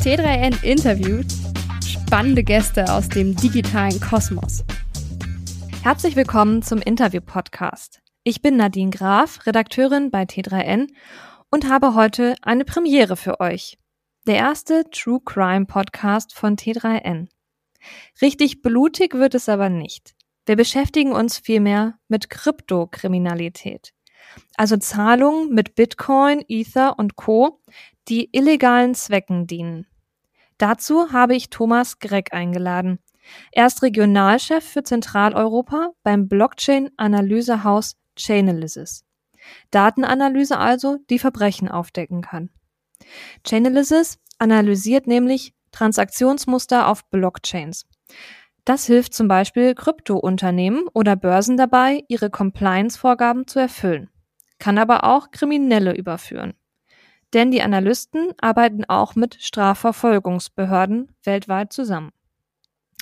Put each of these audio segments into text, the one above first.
T3N interviewt spannende Gäste aus dem digitalen Kosmos. Herzlich willkommen zum Interview-Podcast. Ich bin Nadine Graf, Redakteurin bei T3N und habe heute eine Premiere für euch. Der erste True Crime Podcast von T3N. Richtig blutig wird es aber nicht. Wir beschäftigen uns vielmehr mit Kryptokriminalität. Also Zahlungen mit Bitcoin, Ether und Co., die illegalen Zwecken dienen. Dazu habe ich Thomas Gregg eingeladen. Er ist Regionalchef für Zentraleuropa beim Blockchain-Analysehaus Chainalysis. Datenanalyse also, die Verbrechen aufdecken kann. Chainalysis analysiert nämlich Transaktionsmuster auf Blockchains. Das hilft zum Beispiel Kryptounternehmen oder Börsen dabei, ihre Compliance-Vorgaben zu erfüllen, kann aber auch Kriminelle überführen. Denn die Analysten arbeiten auch mit Strafverfolgungsbehörden weltweit zusammen.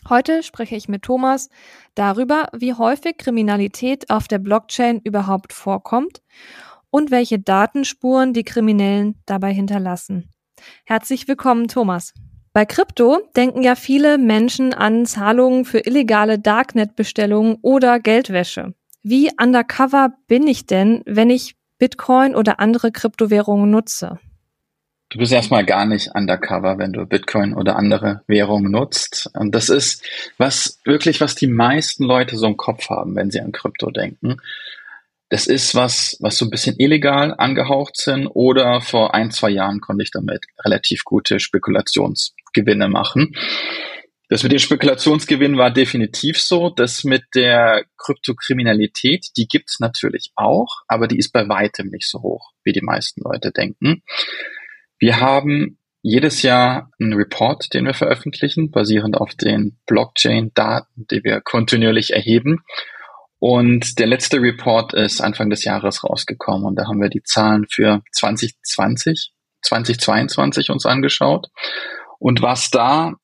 Heute spreche ich mit Thomas darüber, wie häufig Kriminalität auf der Blockchain überhaupt vorkommt und welche Datenspuren die Kriminellen dabei hinterlassen. Herzlich willkommen, Thomas. Bei Krypto denken ja viele Menschen an Zahlungen für illegale Darknet-Bestellungen oder Geldwäsche. Wie undercover bin ich denn, wenn ich Bitcoin oder andere Kryptowährungen nutze? Du bist erstmal gar nicht undercover, wenn du Bitcoin oder andere Währungen nutzt. Das ist was wirklich, was die meisten Leute so im Kopf haben, wenn sie an Krypto denken. Das ist was, was so ein bisschen illegal angehaucht sind oder vor ein, zwei Jahren konnte ich damit relativ gute Spekulationsgewinne machen. Das mit den Spekulationsgewinnen war definitiv so. Das mit der Kryptokriminalität, die gibt's natürlich auch, aber die ist bei weitem nicht so hoch, wie die meisten Leute denken. Wir haben jedes Jahr einen Report, den wir veröffentlichen, basierend auf den Blockchain-Daten, die wir kontinuierlich erheben. Und der letzte Report ist Anfang des Jahres rausgekommen und da haben wir die Zahlen für 2020, 2022 uns angeschaut. Und was da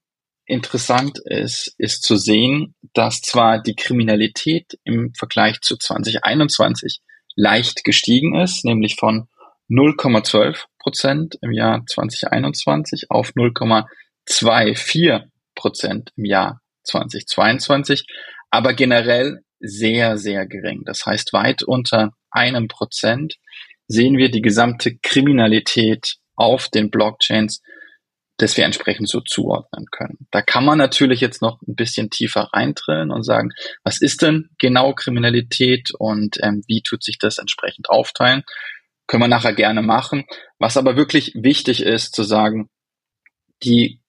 interessant ist, ist zu sehen, dass zwar die Kriminalität im Vergleich zu 2021 leicht gestiegen ist, nämlich von 0,12 Prozent im Jahr 2021 auf 0,24 Prozent im Jahr 2022, aber generell sehr, sehr gering. Das heißt, weit unter einem Prozent sehen wir die gesamte Kriminalität auf den Blockchains, dass wir entsprechend so zuordnen können. Da kann man natürlich jetzt noch ein bisschen tiefer reintrillen und sagen, was ist denn genau Kriminalität und ähm, wie tut sich das entsprechend aufteilen? Können wir nachher gerne machen. Was aber wirklich wichtig ist zu sagen, die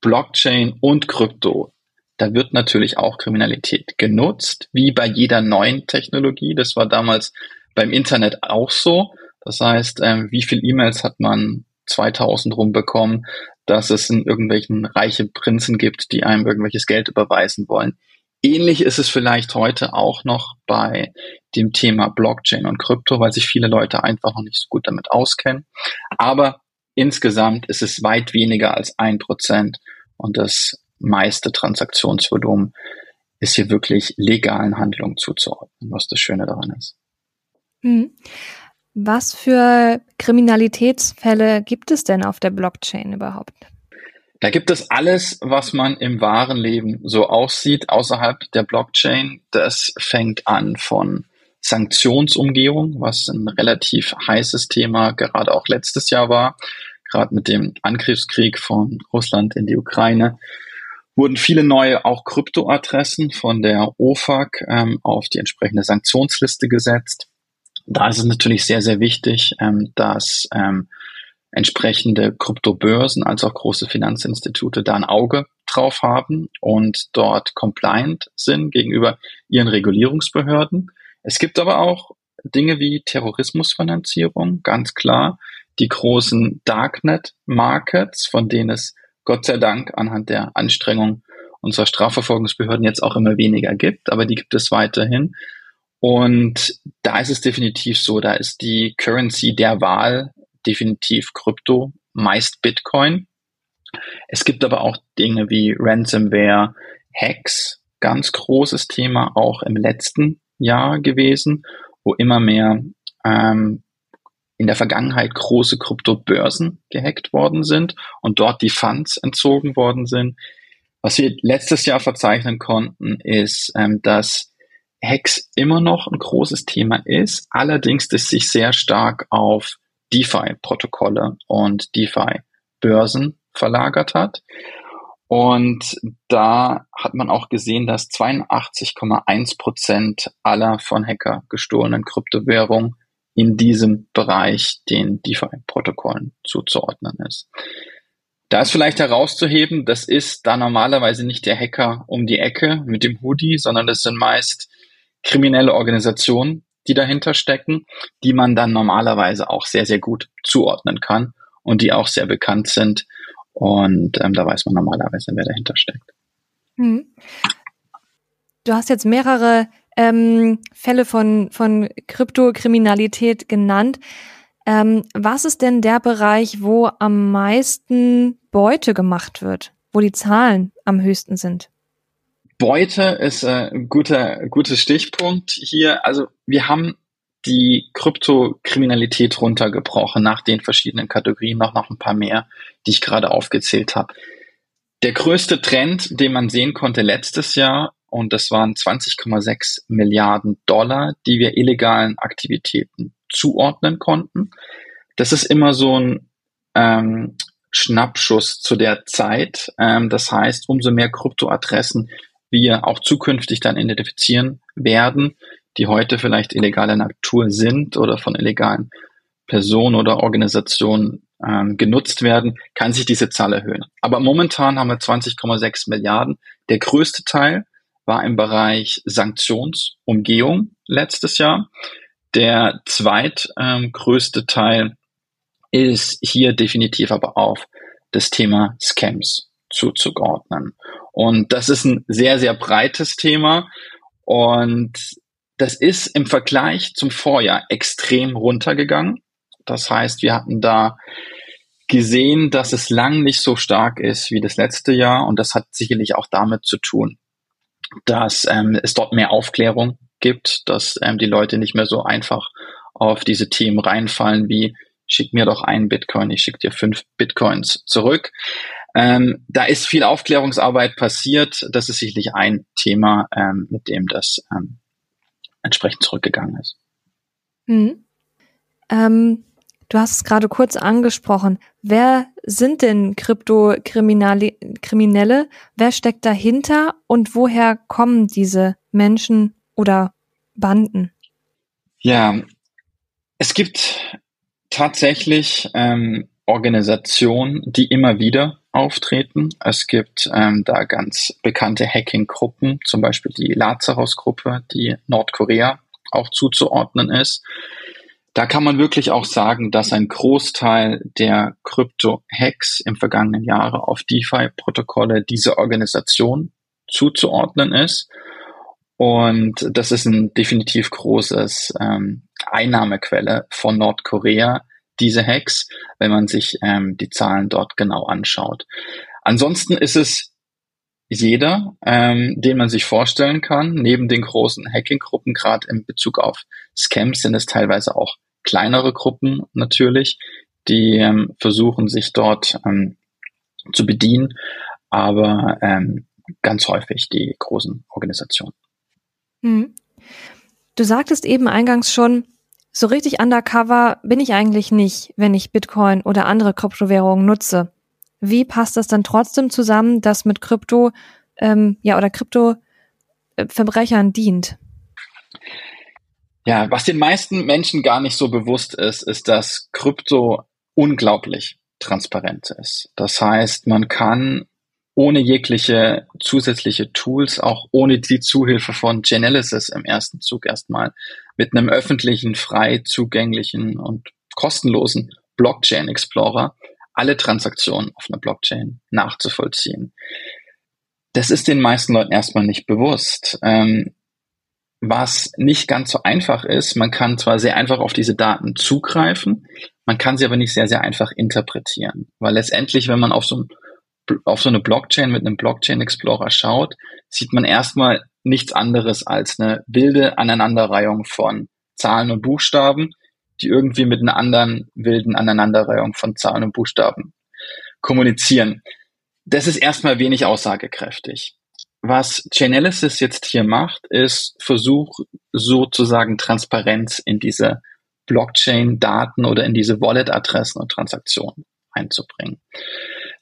Blockchain und Krypto, da wird natürlich auch Kriminalität genutzt, wie bei jeder neuen Technologie. Das war damals beim Internet auch so. Das heißt, ähm, wie viel E-Mails hat man 2000 rumbekommen, dass es in irgendwelchen reiche Prinzen gibt, die einem irgendwelches Geld überweisen wollen. Ähnlich ist es vielleicht heute auch noch bei dem Thema Blockchain und Krypto, weil sich viele Leute einfach noch nicht so gut damit auskennen. Aber insgesamt ist es weit weniger als ein Prozent und das meiste Transaktionsvolumen ist hier wirklich legalen Handlungen zuzuordnen, was das Schöne daran ist. Hm. Was für Kriminalitätsfälle gibt es denn auf der Blockchain überhaupt? Da gibt es alles, was man im wahren Leben so aussieht, außerhalb der Blockchain. Das fängt an von Sanktionsumgehung, was ein relativ heißes Thema gerade auch letztes Jahr war. Gerade mit dem Angriffskrieg von Russland in die Ukraine wurden viele neue auch Kryptoadressen von der OFAC ähm, auf die entsprechende Sanktionsliste gesetzt. Da ist es natürlich sehr, sehr wichtig, ähm, dass ähm, entsprechende Kryptobörsen als auch große Finanzinstitute da ein Auge drauf haben und dort compliant sind gegenüber ihren Regulierungsbehörden. Es gibt aber auch Dinge wie Terrorismusfinanzierung, ganz klar. Die großen Darknet-Markets, von denen es Gott sei Dank anhand der Anstrengung unserer Strafverfolgungsbehörden jetzt auch immer weniger gibt, aber die gibt es weiterhin. Und da ist es definitiv so, da ist die Currency der Wahl definitiv Krypto, meist Bitcoin. Es gibt aber auch Dinge wie Ransomware, Hacks, ganz großes Thema auch im letzten Jahr gewesen, wo immer mehr ähm, in der Vergangenheit große Kryptobörsen gehackt worden sind und dort die Funds entzogen worden sind. Was wir letztes Jahr verzeichnen konnten, ist, ähm, dass Hacks immer noch ein großes Thema ist, allerdings das sich sehr stark auf DeFi-Protokolle und DeFi-Börsen verlagert hat. Und da hat man auch gesehen, dass 82,1 Prozent aller von Hacker gestohlenen Kryptowährungen in diesem Bereich den DeFi-Protokollen zuzuordnen ist. Da ist vielleicht herauszuheben, das ist da normalerweise nicht der Hacker um die Ecke mit dem Hoodie, sondern das sind meist kriminelle Organisationen, die dahinter stecken, die man dann normalerweise auch sehr, sehr gut zuordnen kann und die auch sehr bekannt sind. Und ähm, da weiß man normalerweise, wer dahinter steckt. Hm. Du hast jetzt mehrere ähm, Fälle von, von Kryptokriminalität genannt. Ähm, was ist denn der Bereich, wo am meisten Beute gemacht wird, wo die Zahlen am höchsten sind? Beute ist äh, ein guter, guter Stichpunkt hier. Also wir haben die Kryptokriminalität runtergebrochen nach den verschiedenen Kategorien, noch noch ein paar mehr, die ich gerade aufgezählt habe. Der größte Trend, den man sehen konnte letztes Jahr, und das waren 20,6 Milliarden Dollar, die wir illegalen Aktivitäten zuordnen konnten. Das ist immer so ein ähm, Schnappschuss zu der Zeit. Ähm, das heißt, umso mehr Kryptoadressen wir auch zukünftig dann identifizieren werden, die heute vielleicht illegaler Natur sind oder von illegalen Personen oder Organisationen ähm, genutzt werden, kann sich diese Zahl erhöhen. Aber momentan haben wir 20,6 Milliarden. Der größte Teil war im Bereich Sanktionsumgehung letztes Jahr. Der zweitgrößte ähm, Teil ist hier definitiv aber auf das Thema Scams zuzuordnen. Und das ist ein sehr, sehr breites Thema. Und das ist im Vergleich zum Vorjahr extrem runtergegangen. Das heißt, wir hatten da gesehen, dass es lang nicht so stark ist wie das letzte Jahr. Und das hat sicherlich auch damit zu tun, dass ähm, es dort mehr Aufklärung gibt, dass ähm, die Leute nicht mehr so einfach auf diese Themen reinfallen wie schick mir doch einen Bitcoin, ich schicke dir fünf Bitcoins zurück. Ähm, da ist viel Aufklärungsarbeit passiert. Das ist sicherlich ein Thema, ähm, mit dem das ähm, entsprechend zurückgegangen ist. Mhm. Ähm, du hast es gerade kurz angesprochen. Wer sind denn Kryptokriminelle? Wer steckt dahinter und woher kommen diese Menschen oder Banden? Ja, es gibt tatsächlich ähm, Organisationen, die immer wieder auftreten. Es gibt ähm, da ganz bekannte Hacking-Gruppen, zum Beispiel die Lazarus-Gruppe, die Nordkorea auch zuzuordnen ist. Da kann man wirklich auch sagen, dass ein Großteil der Krypto-Hacks im vergangenen Jahre auf DeFi-Protokolle dieser Organisation zuzuordnen ist. Und das ist ein definitiv großes ähm, Einnahmequelle von Nordkorea, diese Hacks, wenn man sich ähm, die Zahlen dort genau anschaut. Ansonsten ist es jeder, ähm, den man sich vorstellen kann. Neben den großen Hacking-Gruppen, gerade in Bezug auf Scams, sind es teilweise auch kleinere Gruppen natürlich, die ähm, versuchen, sich dort ähm, zu bedienen, aber ähm, ganz häufig die großen Organisationen. Hm. Du sagtest eben eingangs schon, so richtig undercover bin ich eigentlich nicht, wenn ich Bitcoin oder andere Kryptowährungen nutze. Wie passt das dann trotzdem zusammen, dass mit Krypto ähm, ja oder Krypto-Verbrechern dient? Ja, was den meisten Menschen gar nicht so bewusst ist, ist, dass Krypto unglaublich transparent ist. Das heißt, man kann ohne jegliche zusätzliche Tools, auch ohne die Zuhilfe von Genesis im ersten Zug erstmal, mit einem öffentlichen, frei zugänglichen und kostenlosen Blockchain Explorer alle Transaktionen auf einer Blockchain nachzuvollziehen. Das ist den meisten Leuten erstmal nicht bewusst. Ähm, was nicht ganz so einfach ist, man kann zwar sehr einfach auf diese Daten zugreifen, man kann sie aber nicht sehr, sehr einfach interpretieren. Weil letztendlich, wenn man auf so ein auf so eine Blockchain mit einem Blockchain Explorer schaut, sieht man erstmal nichts anderes als eine wilde Aneinanderreihung von Zahlen und Buchstaben, die irgendwie mit einer anderen wilden Aneinanderreihung von Zahlen und Buchstaben kommunizieren. Das ist erstmal wenig aussagekräftig. Was Chainalysis jetzt hier macht, ist Versuch, sozusagen Transparenz in diese Blockchain-Daten oder in diese Wallet-Adressen und Transaktionen einzubringen.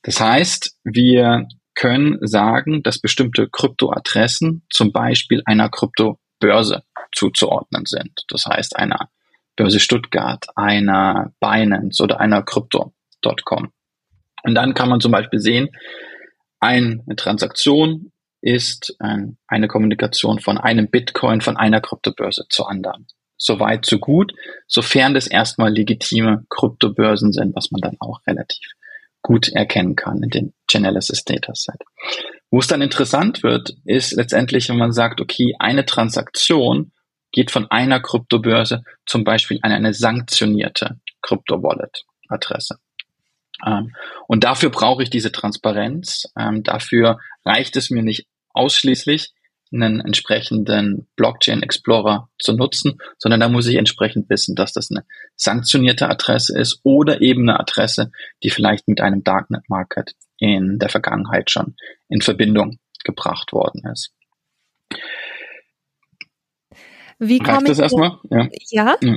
Das heißt, wir können sagen, dass bestimmte Kryptoadressen zum Beispiel einer Kryptobörse zuzuordnen sind. Das heißt, einer Börse Stuttgart, einer Binance oder einer Crypto.com. Und dann kann man zum Beispiel sehen, eine Transaktion ist eine Kommunikation von einem Bitcoin von einer Kryptobörse zur anderen. Soweit, so gut, sofern das erstmal legitime Kryptobörsen sind, was man dann auch relativ gut erkennen kann in den Chainalysis Dataset. Wo es dann interessant wird, ist letztendlich, wenn man sagt, okay, eine Transaktion geht von einer Kryptobörse zum Beispiel an eine sanktionierte Krypto-Wallet-Adresse. Ähm, und dafür brauche ich diese Transparenz. Ähm, dafür reicht es mir nicht ausschließlich, einen entsprechenden Blockchain Explorer zu nutzen, sondern da muss ich entsprechend wissen, dass das eine sanktionierte Adresse ist oder eben eine Adresse, die vielleicht mit einem Darknet Market in der Vergangenheit schon in Verbindung gebracht worden ist. Wie komme ich das erstmal? Ja. ja. ja.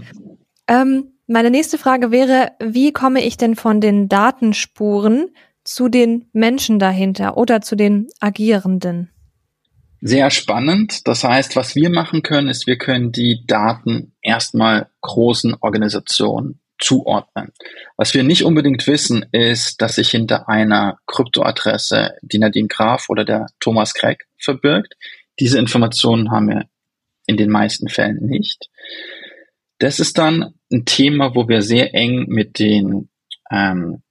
Ähm, meine nächste Frage wäre, wie komme ich denn von den Datenspuren zu den Menschen dahinter oder zu den Agierenden? Sehr spannend. Das heißt, was wir machen können, ist, wir können die Daten erstmal großen Organisationen zuordnen. Was wir nicht unbedingt wissen, ist, dass sich hinter einer Kryptoadresse die Nadine Graf oder der Thomas Craig verbirgt. Diese Informationen haben wir in den meisten Fällen nicht. Das ist dann ein Thema, wo wir sehr eng mit den ähm,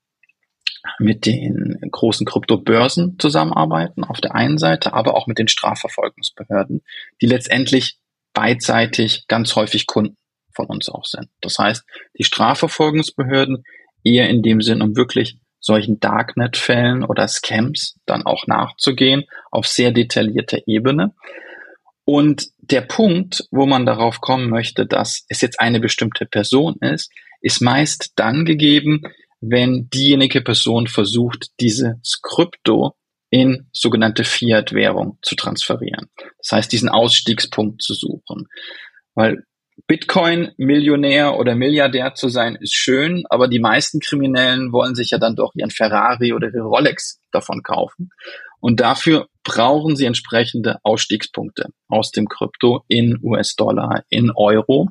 mit den großen Kryptobörsen zusammenarbeiten auf der einen Seite, aber auch mit den Strafverfolgungsbehörden, die letztendlich beidseitig ganz häufig Kunden von uns auch sind. Das heißt, die Strafverfolgungsbehörden eher in dem Sinn, um wirklich solchen Darknet-Fällen oder Scams dann auch nachzugehen auf sehr detaillierter Ebene. Und der Punkt, wo man darauf kommen möchte, dass es jetzt eine bestimmte Person ist, ist meist dann gegeben, wenn diejenige Person versucht, dieses Krypto in sogenannte Fiat-Währung zu transferieren. Das heißt, diesen Ausstiegspunkt zu suchen. Weil Bitcoin-Millionär oder Milliardär zu sein, ist schön, aber die meisten Kriminellen wollen sich ja dann doch ihren Ferrari oder ihre Rolex davon kaufen. Und dafür brauchen sie entsprechende Ausstiegspunkte aus dem Krypto in US-Dollar, in Euro.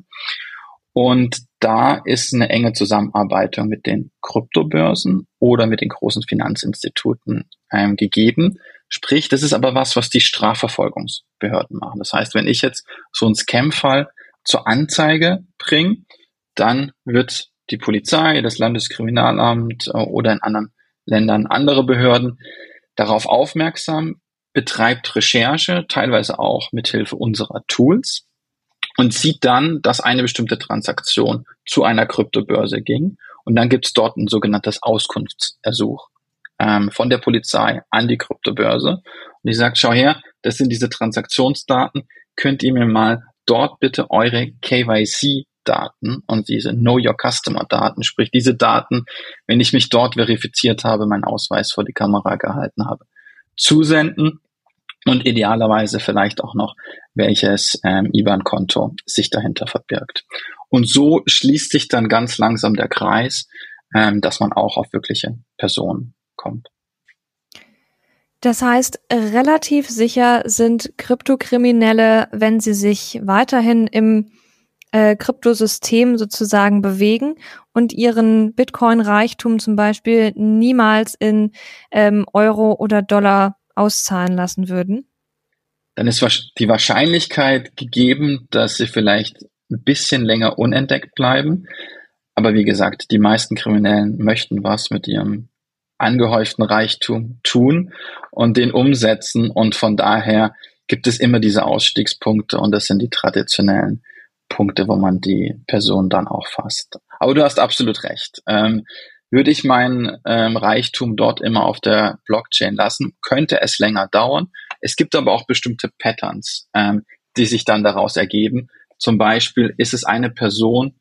Und da ist eine enge Zusammenarbeit mit den Kryptobörsen oder mit den großen Finanzinstituten ähm, gegeben. Sprich, das ist aber was, was die Strafverfolgungsbehörden machen. Das heißt, wenn ich jetzt so einen Scam-Fall zur Anzeige bringe, dann wird die Polizei, das Landeskriminalamt äh, oder in anderen Ländern andere Behörden darauf aufmerksam, betreibt Recherche, teilweise auch mit Hilfe unserer Tools und sieht dann, dass eine bestimmte Transaktion zu einer Kryptobörse ging. Und dann gibt es dort ein sogenanntes Auskunftsersuch ähm, von der Polizei an die Kryptobörse. Und die sagt, schau her, das sind diese Transaktionsdaten. Könnt ihr mir mal dort bitte eure KYC-Daten und diese Know Your Customer-Daten, sprich diese Daten, wenn ich mich dort verifiziert habe, meinen Ausweis vor die Kamera gehalten habe, zusenden und idealerweise vielleicht auch noch, welches ähm, IBAN-Konto sich dahinter verbirgt. Und so schließt sich dann ganz langsam der Kreis, ähm, dass man auch auf wirkliche Personen kommt. Das heißt, relativ sicher sind Kryptokriminelle, wenn sie sich weiterhin im äh, Kryptosystem sozusagen bewegen und ihren Bitcoin-Reichtum zum Beispiel niemals in ähm, Euro oder Dollar auszahlen lassen würden? Dann ist die Wahrscheinlichkeit gegeben, dass sie vielleicht ein bisschen länger unentdeckt bleiben. Aber wie gesagt, die meisten Kriminellen möchten was mit ihrem angehäuften Reichtum tun und den umsetzen. Und von daher gibt es immer diese Ausstiegspunkte und das sind die traditionellen Punkte, wo man die Person dann auch fasst. Aber du hast absolut recht. Ähm, würde ich meinen ähm, Reichtum dort immer auf der Blockchain lassen, könnte es länger dauern. Es gibt aber auch bestimmte Patterns, ähm, die sich dann daraus ergeben. Zum Beispiel ist es eine Person,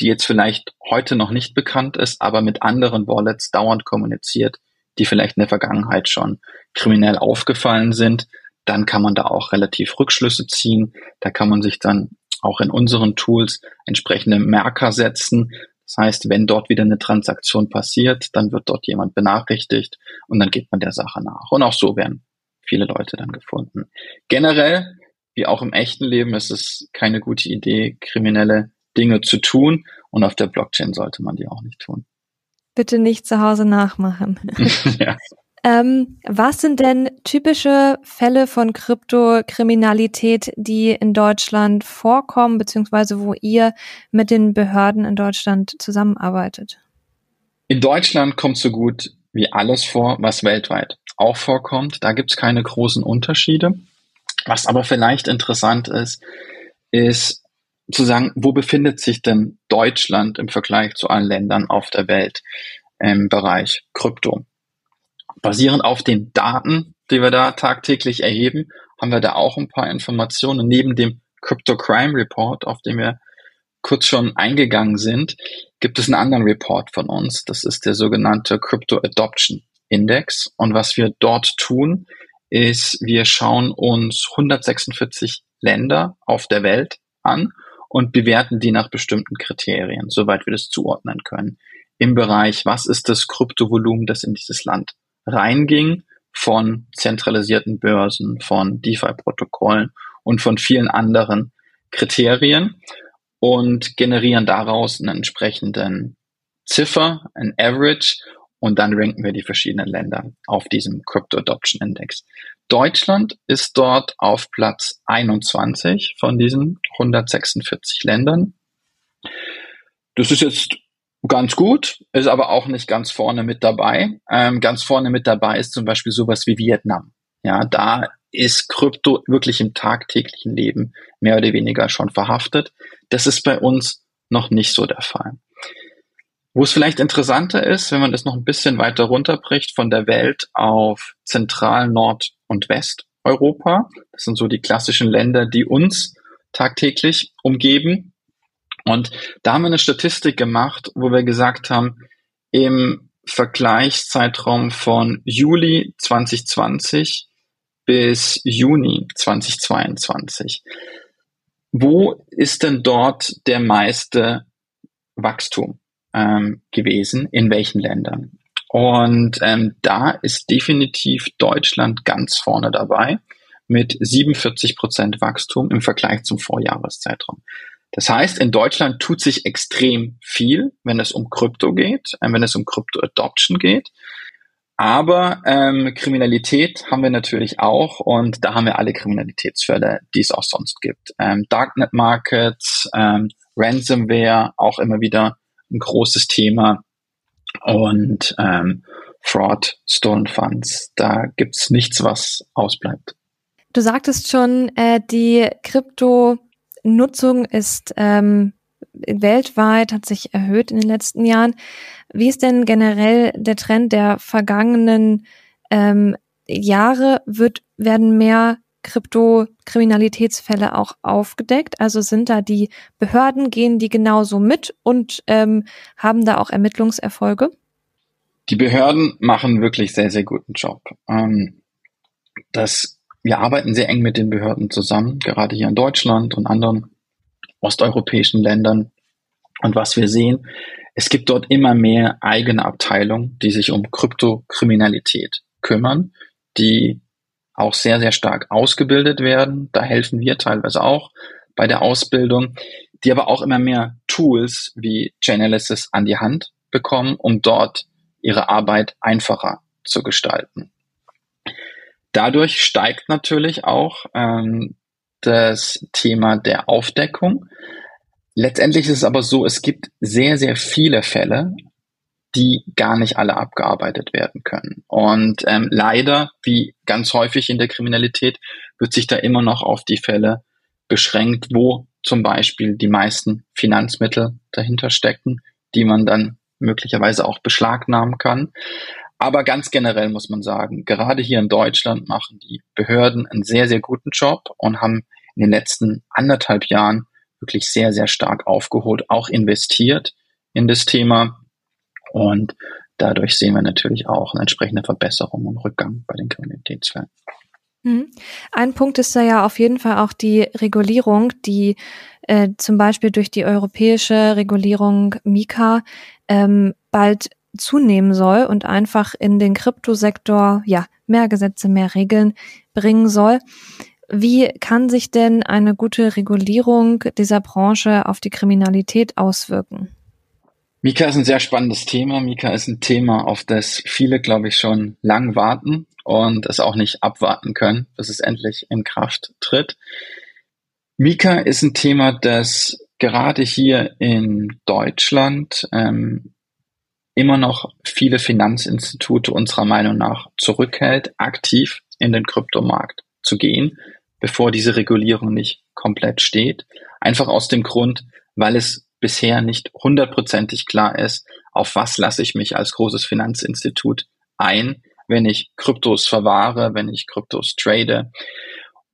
die jetzt vielleicht heute noch nicht bekannt ist, aber mit anderen Wallets dauernd kommuniziert, die vielleicht in der Vergangenheit schon kriminell aufgefallen sind, dann kann man da auch relativ Rückschlüsse ziehen. Da kann man sich dann auch in unseren Tools entsprechende Merker setzen. Das heißt, wenn dort wieder eine Transaktion passiert, dann wird dort jemand benachrichtigt und dann geht man der Sache nach. Und auch so werden viele Leute dann gefunden. Generell, wie auch im echten Leben, ist es keine gute Idee, kriminelle Dinge zu tun und auf der Blockchain sollte man die auch nicht tun. Bitte nicht zu Hause nachmachen. ja. Ähm, was sind denn typische Fälle von Kryptokriminalität, die in Deutschland vorkommen, beziehungsweise wo ihr mit den Behörden in Deutschland zusammenarbeitet? In Deutschland kommt so gut wie alles vor, was weltweit auch vorkommt. Da gibt es keine großen Unterschiede. Was aber vielleicht interessant ist, ist zu sagen, wo befindet sich denn Deutschland im Vergleich zu allen Ländern auf der Welt im Bereich Krypto? Basierend auf den Daten, die wir da tagtäglich erheben, haben wir da auch ein paar Informationen. Neben dem Crypto Crime Report, auf den wir kurz schon eingegangen sind, gibt es einen anderen Report von uns. Das ist der sogenannte Crypto Adoption Index. Und was wir dort tun, ist, wir schauen uns 146 Länder auf der Welt an und bewerten die nach bestimmten Kriterien, soweit wir das zuordnen können. Im Bereich, was ist das Kryptovolumen, das in dieses Land reinging von zentralisierten Börsen, von DeFi-Protokollen und von vielen anderen Kriterien und generieren daraus einen entsprechenden Ziffer, ein Average und dann ranken wir die verschiedenen Länder auf diesem Crypto Adoption Index. Deutschland ist dort auf Platz 21 von diesen 146 Ländern. Das ist jetzt ganz gut, ist aber auch nicht ganz vorne mit dabei. Ähm, ganz vorne mit dabei ist zum Beispiel sowas wie Vietnam. Ja, da ist Krypto wirklich im tagtäglichen Leben mehr oder weniger schon verhaftet. Das ist bei uns noch nicht so der Fall. Wo es vielleicht interessanter ist, wenn man das noch ein bisschen weiter runterbricht von der Welt auf Zentral-, Nord- und Westeuropa. Das sind so die klassischen Länder, die uns tagtäglich umgeben. Und da haben wir eine Statistik gemacht, wo wir gesagt haben, im Vergleichszeitraum von Juli 2020 bis Juni 2022. Wo ist denn dort der meiste Wachstum ähm, gewesen? In welchen Ländern? Und ähm, da ist definitiv Deutschland ganz vorne dabei mit 47 Prozent Wachstum im Vergleich zum Vorjahreszeitraum. Das heißt, in Deutschland tut sich extrem viel, wenn es um Krypto geht, äh, wenn es um Krypto Adoption geht. Aber ähm, Kriminalität haben wir natürlich auch und da haben wir alle Kriminalitätsfälle, die es auch sonst gibt. Ähm, Darknet Markets, ähm, Ransomware, auch immer wieder ein großes Thema und ähm, Fraud, Stolen Funds. Da gibt's nichts, was ausbleibt. Du sagtest schon, äh, die Krypto-Nutzung ist ähm, weltweit, hat sich erhöht in den letzten Jahren. Wie ist denn generell der Trend der vergangenen ähm, Jahre? Wird, werden mehr Krypto-Kriminalitätsfälle auch aufgedeckt? Also sind da die Behörden, gehen die genauso mit und ähm, haben da auch Ermittlungserfolge? Die Behörden machen wirklich sehr, sehr guten Job. Ähm, das, wir arbeiten sehr eng mit den Behörden zusammen, gerade hier in Deutschland und anderen osteuropäischen Ländern. Und was wir sehen, es gibt dort immer mehr eigene Abteilungen, die sich um Kryptokriminalität kümmern, die auch sehr, sehr stark ausgebildet werden. Da helfen wir teilweise auch bei der Ausbildung, die aber auch immer mehr Tools wie Chainalysis an die Hand bekommen, um dort ihre Arbeit einfacher zu gestalten. Dadurch steigt natürlich auch ähm, das Thema der Aufdeckung. Letztendlich ist es aber so, es gibt sehr, sehr viele Fälle, die gar nicht alle abgearbeitet werden können. Und ähm, leider, wie ganz häufig in der Kriminalität, wird sich da immer noch auf die Fälle beschränkt, wo zum Beispiel die meisten Finanzmittel dahinter stecken, die man dann möglicherweise auch beschlagnahmen kann. Aber ganz generell muss man sagen, gerade hier in Deutschland machen die Behörden einen sehr, sehr guten Job und haben in den letzten anderthalb Jahren wirklich sehr, sehr stark aufgeholt, auch investiert in das Thema. Und dadurch sehen wir natürlich auch eine entsprechende Verbesserung und Rückgang bei den Kriminalitätsfällen. Mhm. Ein Punkt ist da ja auf jeden Fall auch die Regulierung, die äh, zum Beispiel durch die europäische Regulierung Mika ähm, bald zunehmen soll und einfach in den Kryptosektor ja mehr Gesetze, mehr Regeln bringen soll. Wie kann sich denn eine gute Regulierung dieser Branche auf die Kriminalität auswirken? Mika ist ein sehr spannendes Thema. Mika ist ein Thema, auf das viele, glaube ich, schon lang warten und es auch nicht abwarten können, bis es endlich in Kraft tritt. Mika ist ein Thema, das gerade hier in Deutschland ähm, immer noch viele Finanzinstitute unserer Meinung nach zurückhält, aktiv in den Kryptomarkt zu gehen, bevor diese Regulierung nicht komplett steht. Einfach aus dem Grund, weil es bisher nicht hundertprozentig klar ist, auf was lasse ich mich als großes Finanzinstitut ein, wenn ich Kryptos verwahre, wenn ich Kryptos trade.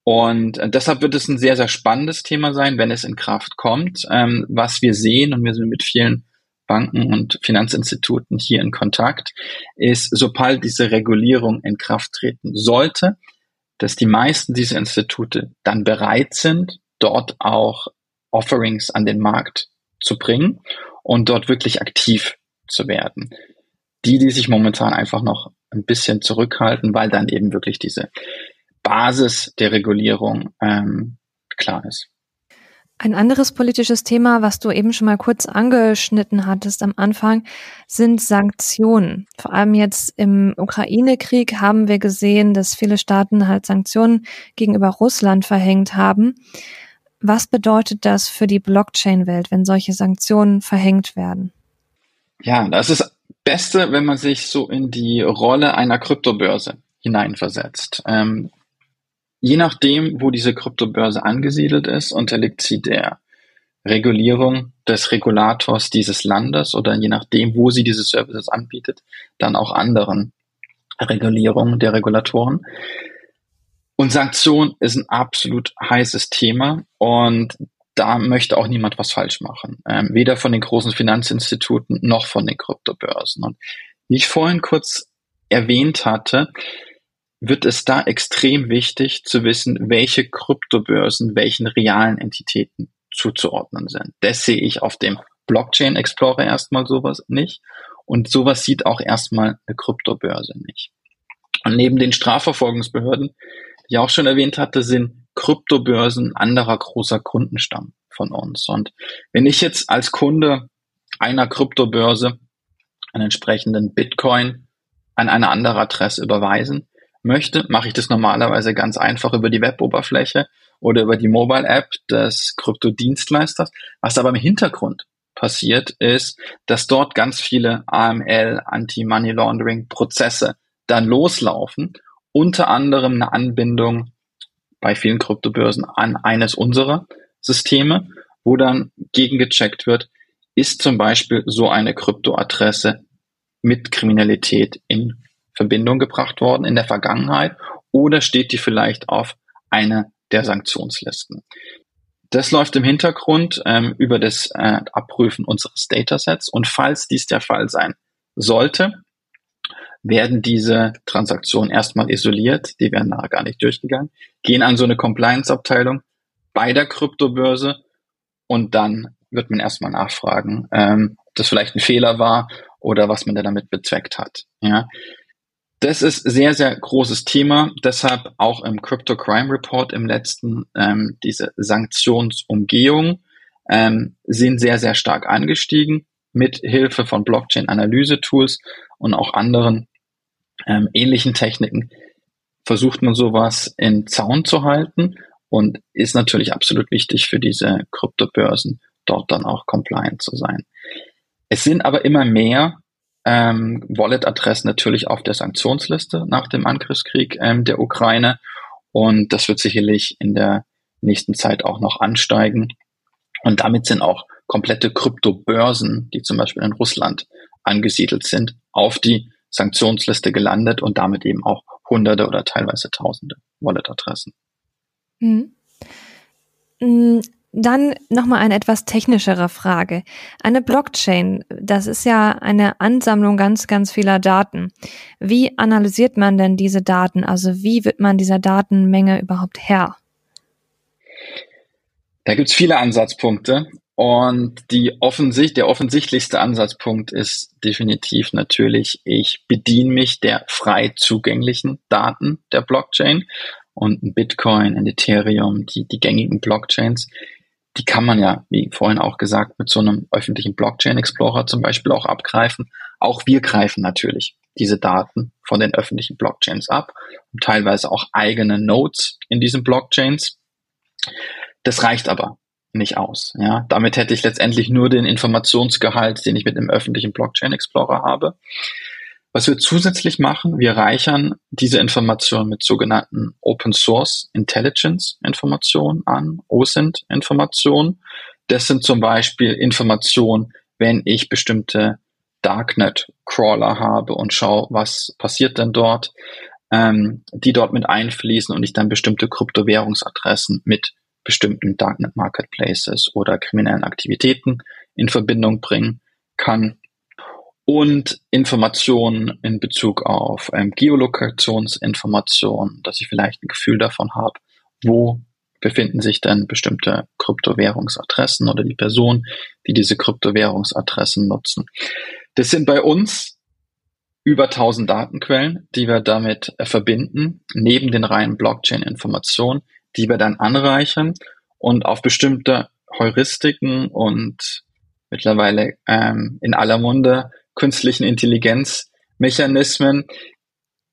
Und äh, deshalb wird es ein sehr, sehr spannendes Thema sein, wenn es in Kraft kommt. Ähm, was wir sehen, und wir sind mit vielen Banken und Finanzinstituten hier in Kontakt, ist, sobald diese Regulierung in Kraft treten sollte, dass die meisten dieser Institute dann bereit sind, dort auch Offerings an den Markt zu bringen und dort wirklich aktiv zu werden. Die, die sich momentan einfach noch ein bisschen zurückhalten, weil dann eben wirklich diese Basis der Regulierung ähm, klar ist. Ein anderes politisches Thema, was du eben schon mal kurz angeschnitten hattest am Anfang, sind Sanktionen. Vor allem jetzt im Ukraine-Krieg haben wir gesehen, dass viele Staaten halt Sanktionen gegenüber Russland verhängt haben. Was bedeutet das für die Blockchain-Welt, wenn solche Sanktionen verhängt werden? Ja, das ist Beste, wenn man sich so in die Rolle einer Kryptobörse hineinversetzt. Ähm, je nachdem, wo diese Kryptobörse angesiedelt ist, unterliegt sie der Regulierung des Regulators dieses Landes oder je nachdem, wo sie diese Services anbietet, dann auch anderen Regulierungen der Regulatoren. Und Sanktion ist ein absolut heißes Thema und da möchte auch niemand was falsch machen. Ähm, weder von den großen Finanzinstituten noch von den Kryptobörsen. Und wie ich vorhin kurz erwähnt hatte, wird es da extrem wichtig zu wissen, welche Kryptobörsen welchen realen Entitäten zuzuordnen sind. Das sehe ich auf dem Blockchain Explorer erstmal sowas nicht. Und sowas sieht auch erstmal eine Kryptobörse nicht. Und neben den Strafverfolgungsbehörden ich auch schon erwähnt hatte, sind Kryptobörsen anderer großer Kundenstamm von uns. Und wenn ich jetzt als Kunde einer Kryptobörse einen entsprechenden Bitcoin an eine andere Adresse überweisen möchte, mache ich das normalerweise ganz einfach über die Weboberfläche oder über die Mobile App des Kryptodienstleisters. Was aber im Hintergrund passiert, ist, dass dort ganz viele AML, Anti-Money Laundering Prozesse dann loslaufen unter anderem eine Anbindung bei vielen Kryptobörsen an eines unserer Systeme, wo dann gegengecheckt wird, ist zum Beispiel so eine Kryptoadresse mit Kriminalität in Verbindung gebracht worden in der Vergangenheit oder steht die vielleicht auf einer der Sanktionslisten. Das läuft im Hintergrund ähm, über das äh, Abprüfen unseres Datasets und falls dies der Fall sein sollte, werden diese Transaktionen erstmal isoliert, die werden nachher gar nicht durchgegangen, gehen an so eine Compliance-Abteilung bei der Kryptobörse und dann wird man erstmal nachfragen, ähm, ob das vielleicht ein Fehler war oder was man da damit bezweckt hat. Ja. Das ist sehr, sehr großes Thema. Deshalb auch im Crypto Crime Report im letzten ähm, diese Sanktionsumgehung ähm, sind sehr, sehr stark angestiegen mit Hilfe von Blockchain-Analyse-Tools und auch anderen ähm, ähnlichen Techniken versucht man sowas in Zaun zu halten und ist natürlich absolut wichtig für diese Kryptobörsen, dort dann auch compliant zu sein. Es sind aber immer mehr ähm, Wallet-Adressen natürlich auf der Sanktionsliste nach dem Angriffskrieg ähm, der Ukraine und das wird sicherlich in der nächsten Zeit auch noch ansteigen. Und damit sind auch komplette Kryptobörsen, die zum Beispiel in Russland angesiedelt sind, auf die Sanktionsliste gelandet und damit eben auch Hunderte oder teilweise Tausende Wallet-Adressen. Hm. Dann nochmal eine etwas technischere Frage. Eine Blockchain, das ist ja eine Ansammlung ganz, ganz vieler Daten. Wie analysiert man denn diese Daten? Also wie wird man dieser Datenmenge überhaupt Herr? Da gibt's viele Ansatzpunkte. Und die offensicht, der offensichtlichste Ansatzpunkt ist definitiv natürlich, ich bediene mich der frei zugänglichen Daten der Blockchain und ein Bitcoin, ein Ethereum, die, die gängigen Blockchains, die kann man ja, wie vorhin auch gesagt, mit so einem öffentlichen Blockchain Explorer zum Beispiel auch abgreifen. Auch wir greifen natürlich diese Daten von den öffentlichen Blockchains ab und teilweise auch eigene Nodes in diesen Blockchains. Das reicht aber nicht aus. Ja, damit hätte ich letztendlich nur den Informationsgehalt, den ich mit dem öffentlichen Blockchain Explorer habe. Was wir zusätzlich machen, wir reichern diese Informationen mit sogenannten Open Source Intelligence Informationen an, OSINT Informationen. Das sind zum Beispiel Informationen, wenn ich bestimmte Darknet Crawler habe und schaue, was passiert denn dort, ähm, die dort mit einfließen und ich dann bestimmte Kryptowährungsadressen mit bestimmten Darknet Marketplaces oder kriminellen Aktivitäten in Verbindung bringen kann und Informationen in Bezug auf ähm, Geolokationsinformationen, dass ich vielleicht ein Gefühl davon habe, wo befinden sich denn bestimmte Kryptowährungsadressen oder die Personen, die diese Kryptowährungsadressen nutzen. Das sind bei uns über 1000 Datenquellen, die wir damit äh, verbinden, neben den reinen Blockchain-Informationen, die wir dann anreichern und auf bestimmte Heuristiken und mittlerweile ähm, in aller Munde künstlichen Intelligenzmechanismen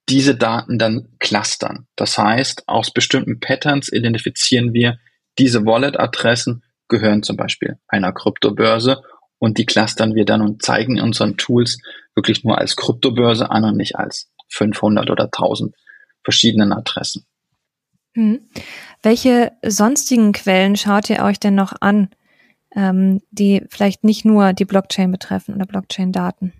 diese Daten dann clustern. Das heißt, aus bestimmten Patterns identifizieren wir, diese Wallet-Adressen gehören zum Beispiel einer Kryptobörse und die clustern wir dann und zeigen unseren Tools wirklich nur als Kryptobörse an und nicht als 500 oder 1000 verschiedenen Adressen. Hm. Welche sonstigen Quellen schaut ihr euch denn noch an, ähm, die vielleicht nicht nur die Blockchain betreffen oder Blockchain-Daten?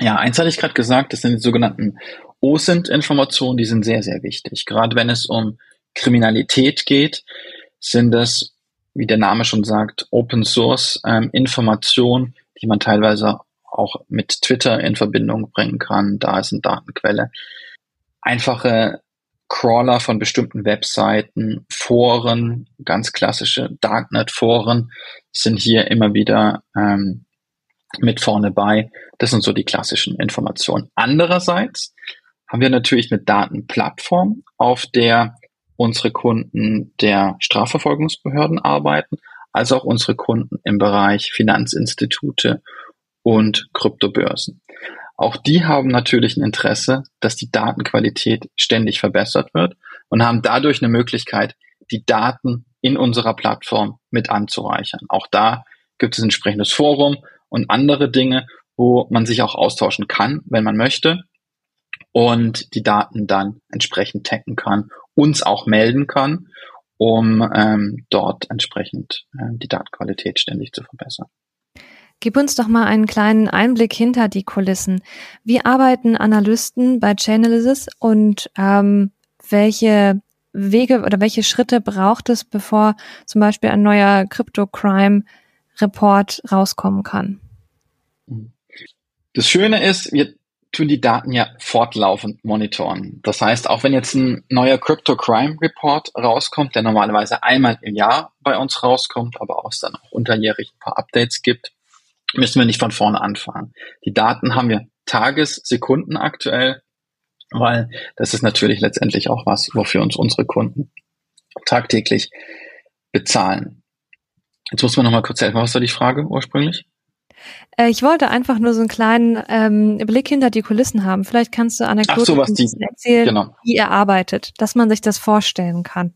Ja, eins hatte ich gerade gesagt, das sind die sogenannten OSINT-Informationen, die sind sehr, sehr wichtig. Gerade wenn es um Kriminalität geht, sind das, wie der Name schon sagt, Open Source ähm, die man teilweise auch mit Twitter in Verbindung bringen kann. Da ist eine Datenquelle. Einfache Crawler von bestimmten Webseiten, Foren, ganz klassische Darknet-Foren sind hier immer wieder ähm, mit vorne bei. Das sind so die klassischen Informationen. Andererseits haben wir natürlich eine Datenplattform, auf der unsere Kunden der Strafverfolgungsbehörden arbeiten, als auch unsere Kunden im Bereich Finanzinstitute und Kryptobörsen. Auch die haben natürlich ein Interesse, dass die Datenqualität ständig verbessert wird und haben dadurch eine Möglichkeit, die Daten in unserer Plattform mit anzureichern. Auch da gibt es ein entsprechendes Forum und andere Dinge, wo man sich auch austauschen kann, wenn man möchte und die Daten dann entsprechend taggen kann, uns auch melden kann, um ähm, dort entsprechend äh, die Datenqualität ständig zu verbessern. Gib uns doch mal einen kleinen Einblick hinter die Kulissen. Wie arbeiten Analysten bei Chainalysis und ähm, welche Wege oder welche Schritte braucht es, bevor zum Beispiel ein neuer Crypto-Crime-Report rauskommen kann? Das Schöne ist, wir tun die Daten ja fortlaufend monitoren. Das heißt, auch wenn jetzt ein neuer Crypto Crime Report rauskommt, der normalerweise einmal im Jahr bei uns rauskommt, aber auch es dann auch unterjährig ein paar Updates gibt, müssen wir nicht von vorne anfangen. Die Daten haben wir Tages-, Sekunden aktuell, weil das ist natürlich letztendlich auch was, wofür uns unsere Kunden tagtäglich bezahlen. Jetzt muss man noch mal kurz helfen. Was war die Frage ursprünglich? Äh, ich wollte einfach nur so einen kleinen ähm, Blick hinter die Kulissen haben. Vielleicht kannst du Anekdoten so, die, erzählen, genau. wie ihr arbeitet, dass man sich das vorstellen kann.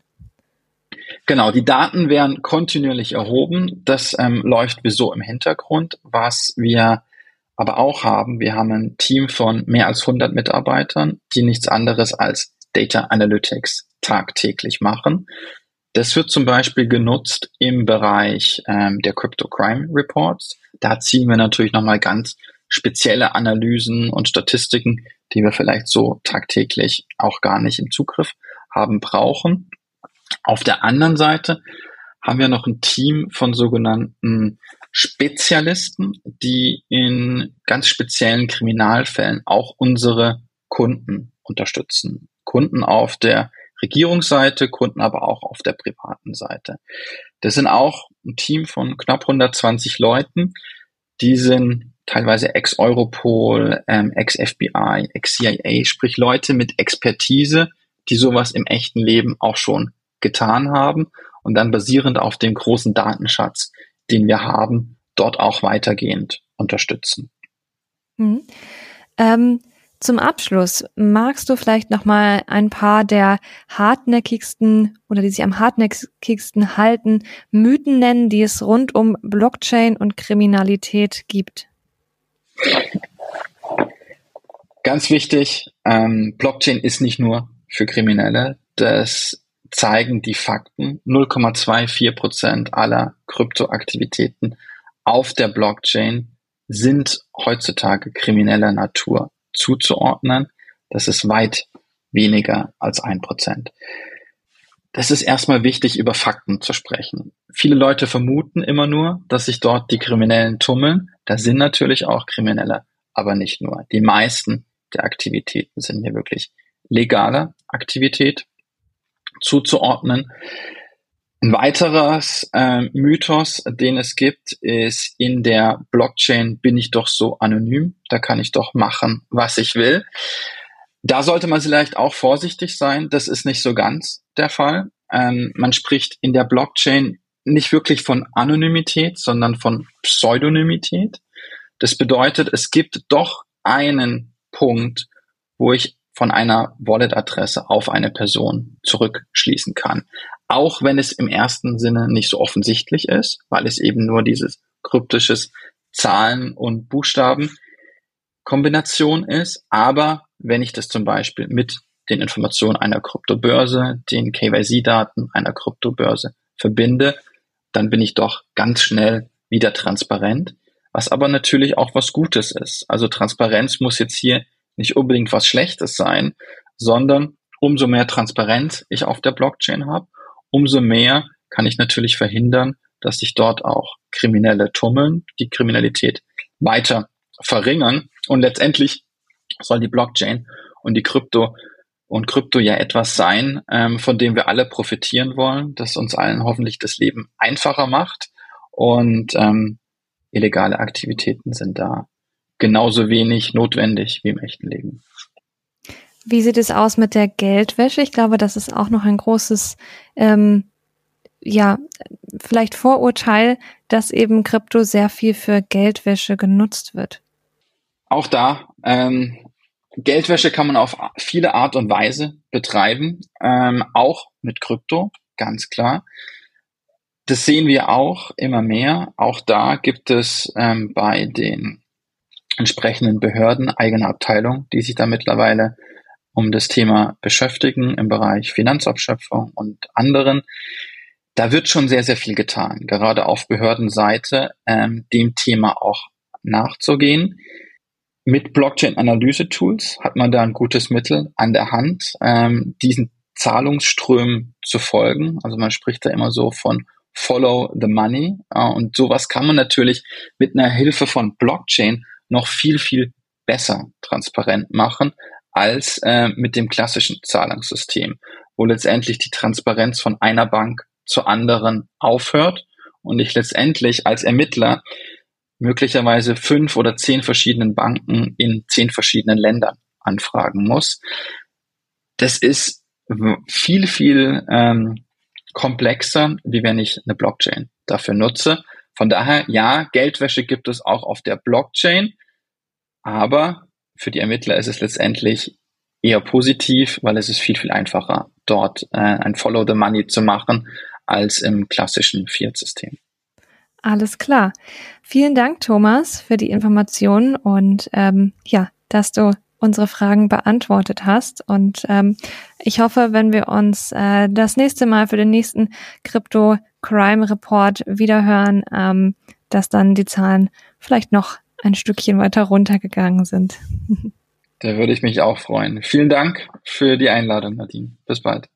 Genau, die Daten werden kontinuierlich erhoben. Das ähm, läuft wieso im Hintergrund. Was wir aber auch haben, wir haben ein Team von mehr als 100 Mitarbeitern, die nichts anderes als Data Analytics tagtäglich machen. Das wird zum Beispiel genutzt im Bereich ähm, der Crypto Crime Reports. Da ziehen wir natürlich nochmal ganz spezielle Analysen und Statistiken, die wir vielleicht so tagtäglich auch gar nicht im Zugriff haben brauchen. Auf der anderen Seite haben wir noch ein Team von sogenannten Spezialisten, die in ganz speziellen Kriminalfällen auch unsere Kunden unterstützen. Kunden auf der Regierungsseite, Kunden aber auch auf der privaten Seite. Das sind auch ein Team von knapp 120 Leuten. Die sind teilweise ex-Europol, ähm, ex-FBI, ex-CIA, sprich Leute mit Expertise, die sowas im echten Leben auch schon getan haben und dann basierend auf dem großen Datenschatz, den wir haben, dort auch weitergehend unterstützen. Hm. Ähm, zum Abschluss magst du vielleicht noch mal ein paar der hartnäckigsten oder die sich am hartnäckigsten halten Mythen nennen, die es rund um Blockchain und Kriminalität gibt? Ganz wichtig, ähm, Blockchain ist nicht nur für Kriminelle. Das zeigen die Fakten. 0,24 Prozent aller Kryptoaktivitäten auf der Blockchain sind heutzutage krimineller Natur zuzuordnen. Das ist weit weniger als ein Prozent. Das ist erstmal wichtig, über Fakten zu sprechen. Viele Leute vermuten immer nur, dass sich dort die Kriminellen tummeln. Da sind natürlich auch Kriminelle, aber nicht nur. Die meisten der Aktivitäten sind hier wirklich legale Aktivität zuzuordnen. Ein weiteres äh, Mythos, den es gibt, ist, in der Blockchain bin ich doch so anonym, da kann ich doch machen, was ich will. Da sollte man vielleicht auch vorsichtig sein, das ist nicht so ganz der Fall. Ähm, man spricht in der Blockchain nicht wirklich von Anonymität, sondern von Pseudonymität. Das bedeutet, es gibt doch einen Punkt, wo ich von einer Wallet-Adresse auf eine Person zurückschließen kann. Auch wenn es im ersten Sinne nicht so offensichtlich ist, weil es eben nur dieses kryptisches Zahlen- und Buchstaben-Kombination ist. Aber wenn ich das zum Beispiel mit den Informationen einer Kryptobörse, den KYC-Daten einer Kryptobörse verbinde, dann bin ich doch ganz schnell wieder transparent, was aber natürlich auch was Gutes ist. Also Transparenz muss jetzt hier nicht unbedingt was Schlechtes sein, sondern umso mehr Transparenz ich auf der Blockchain habe, umso mehr kann ich natürlich verhindern, dass sich dort auch Kriminelle tummeln, die Kriminalität weiter verringern. Und letztendlich soll die Blockchain und die Krypto und Krypto ja etwas sein, ähm, von dem wir alle profitieren wollen, das uns allen hoffentlich das Leben einfacher macht. Und ähm, illegale Aktivitäten sind da genauso wenig notwendig wie im echten Leben. Wie sieht es aus mit der Geldwäsche? Ich glaube, das ist auch noch ein großes, ähm, ja, vielleicht Vorurteil, dass eben Krypto sehr viel für Geldwäsche genutzt wird. Auch da, ähm, Geldwäsche kann man auf viele Art und Weise betreiben, ähm, auch mit Krypto, ganz klar. Das sehen wir auch immer mehr. Auch da gibt es ähm, bei den entsprechenden Behörden eigene Abteilungen, die sich da mittlerweile um das Thema beschäftigen im Bereich Finanzabschöpfung und anderen. Da wird schon sehr, sehr viel getan, gerade auf Behördenseite, ähm, dem Thema auch nachzugehen. Mit Blockchain-Analyse-Tools hat man da ein gutes Mittel an der Hand, ähm, diesen Zahlungsströmen zu folgen. Also man spricht da immer so von Follow the Money. Äh, und sowas kann man natürlich mit einer Hilfe von Blockchain noch viel, viel besser transparent machen als äh, mit dem klassischen Zahlungssystem, wo letztendlich die Transparenz von einer Bank zur anderen aufhört und ich letztendlich als Ermittler möglicherweise fünf oder zehn verschiedenen Banken in zehn verschiedenen Ländern anfragen muss. Das ist viel, viel ähm, komplexer, wie wenn ich eine Blockchain dafür nutze. Von daher, ja, Geldwäsche gibt es auch auf der Blockchain. Aber für die Ermittler ist es letztendlich eher positiv, weil es ist viel, viel einfacher, dort äh, ein Follow the Money zu machen, als im klassischen Fiat-System. Alles klar. Vielen Dank, Thomas, für die Informationen und ähm, ja, dass du unsere Fragen beantwortet hast. Und ähm, ich hoffe, wenn wir uns äh, das nächste Mal für den nächsten Crypto Crime Report wiederhören, ähm, dass dann die Zahlen vielleicht noch ein Stückchen weiter runtergegangen sind. Da würde ich mich auch freuen. Vielen Dank für die Einladung, Nadine. Bis bald.